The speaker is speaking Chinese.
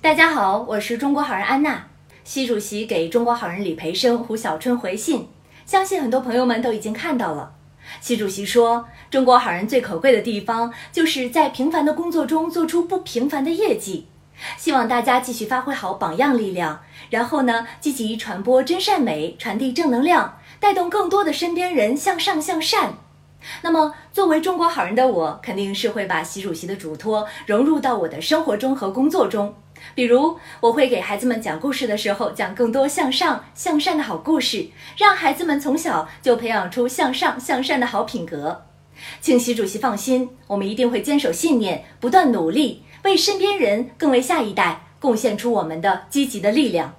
大家好，我是中国好人安娜。习主席给中国好人李培生、胡小春回信，相信很多朋友们都已经看到了。习主席说：“中国好人最可贵的地方，就是在平凡的工作中做出不平凡的业绩。希望大家继续发挥好榜样力量，然后呢，积极传播真善美，传递正能量，带动更多的身边人向上向善。”那么，作为中国好人的我，肯定是会把习主席的嘱托融入到我的生活中和工作中。比如，我会给孩子们讲故事的时候，讲更多向上向善的好故事，让孩子们从小就培养出向上向善的好品格。请习主席放心，我们一定会坚守信念，不断努力，为身边人、更为下一代贡献出我们的积极的力量。